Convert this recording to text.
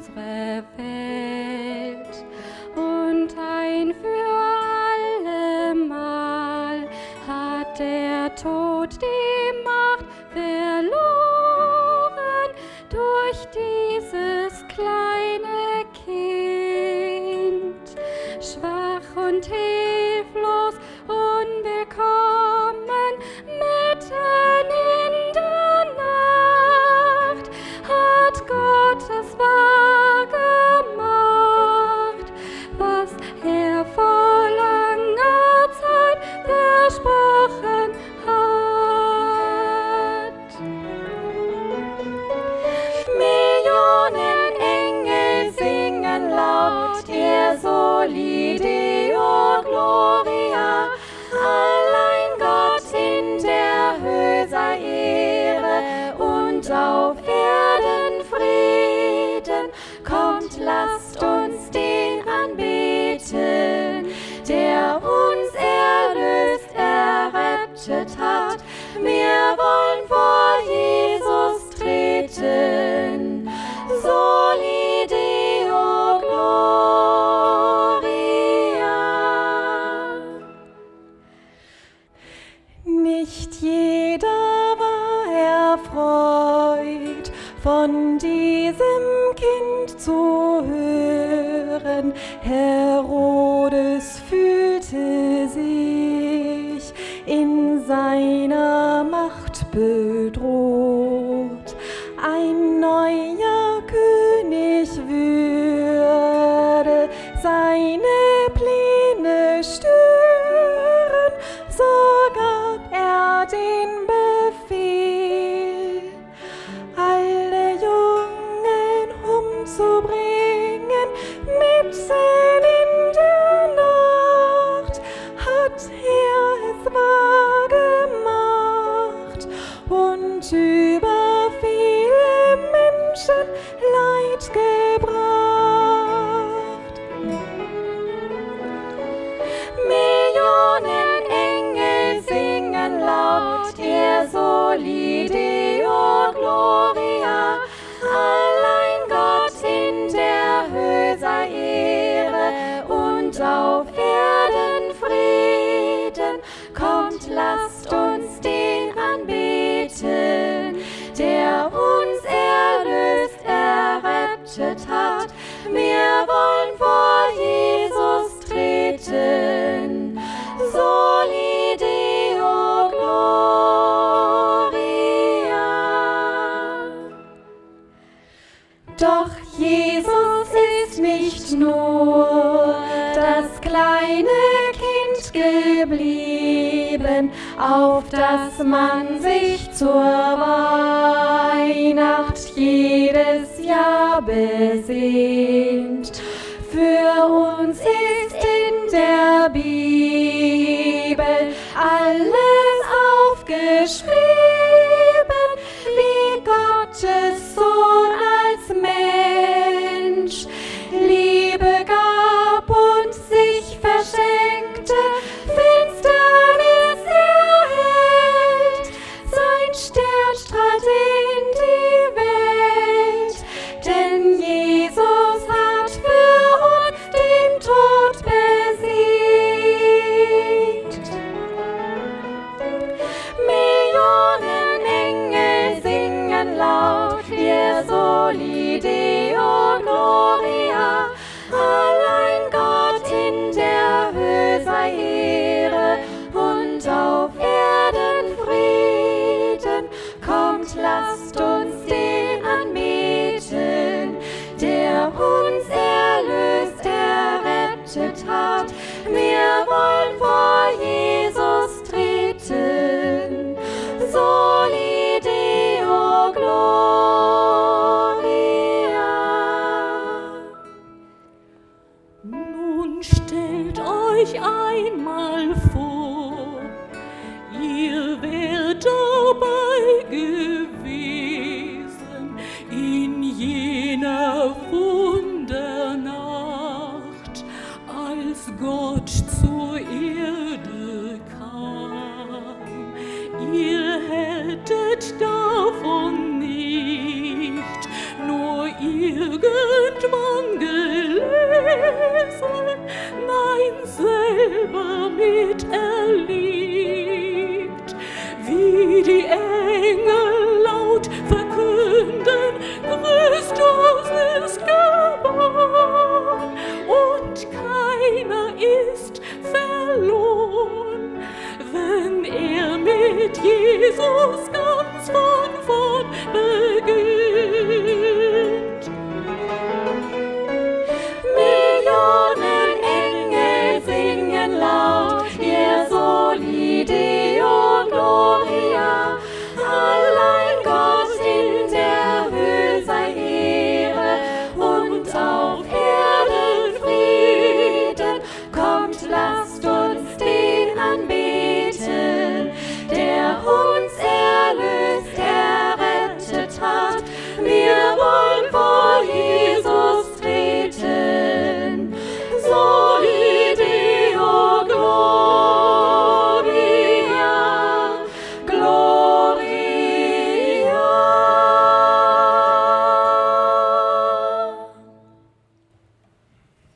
unsere Welt. leading. von diesem Kind zu hören. Herodes fühlte sich in seiner Macht bedroht. Doch Jesus ist nicht nur das kleine Kind geblieben, auf das man sich zur Weihnacht jedes Jahr besehnt. Für uns ist in der Bibel lasst uns als Gott zur Erde kam. Ihr hättet davon nicht nur irgendwann gelesen, nein, selber miterlebt, wie die Engel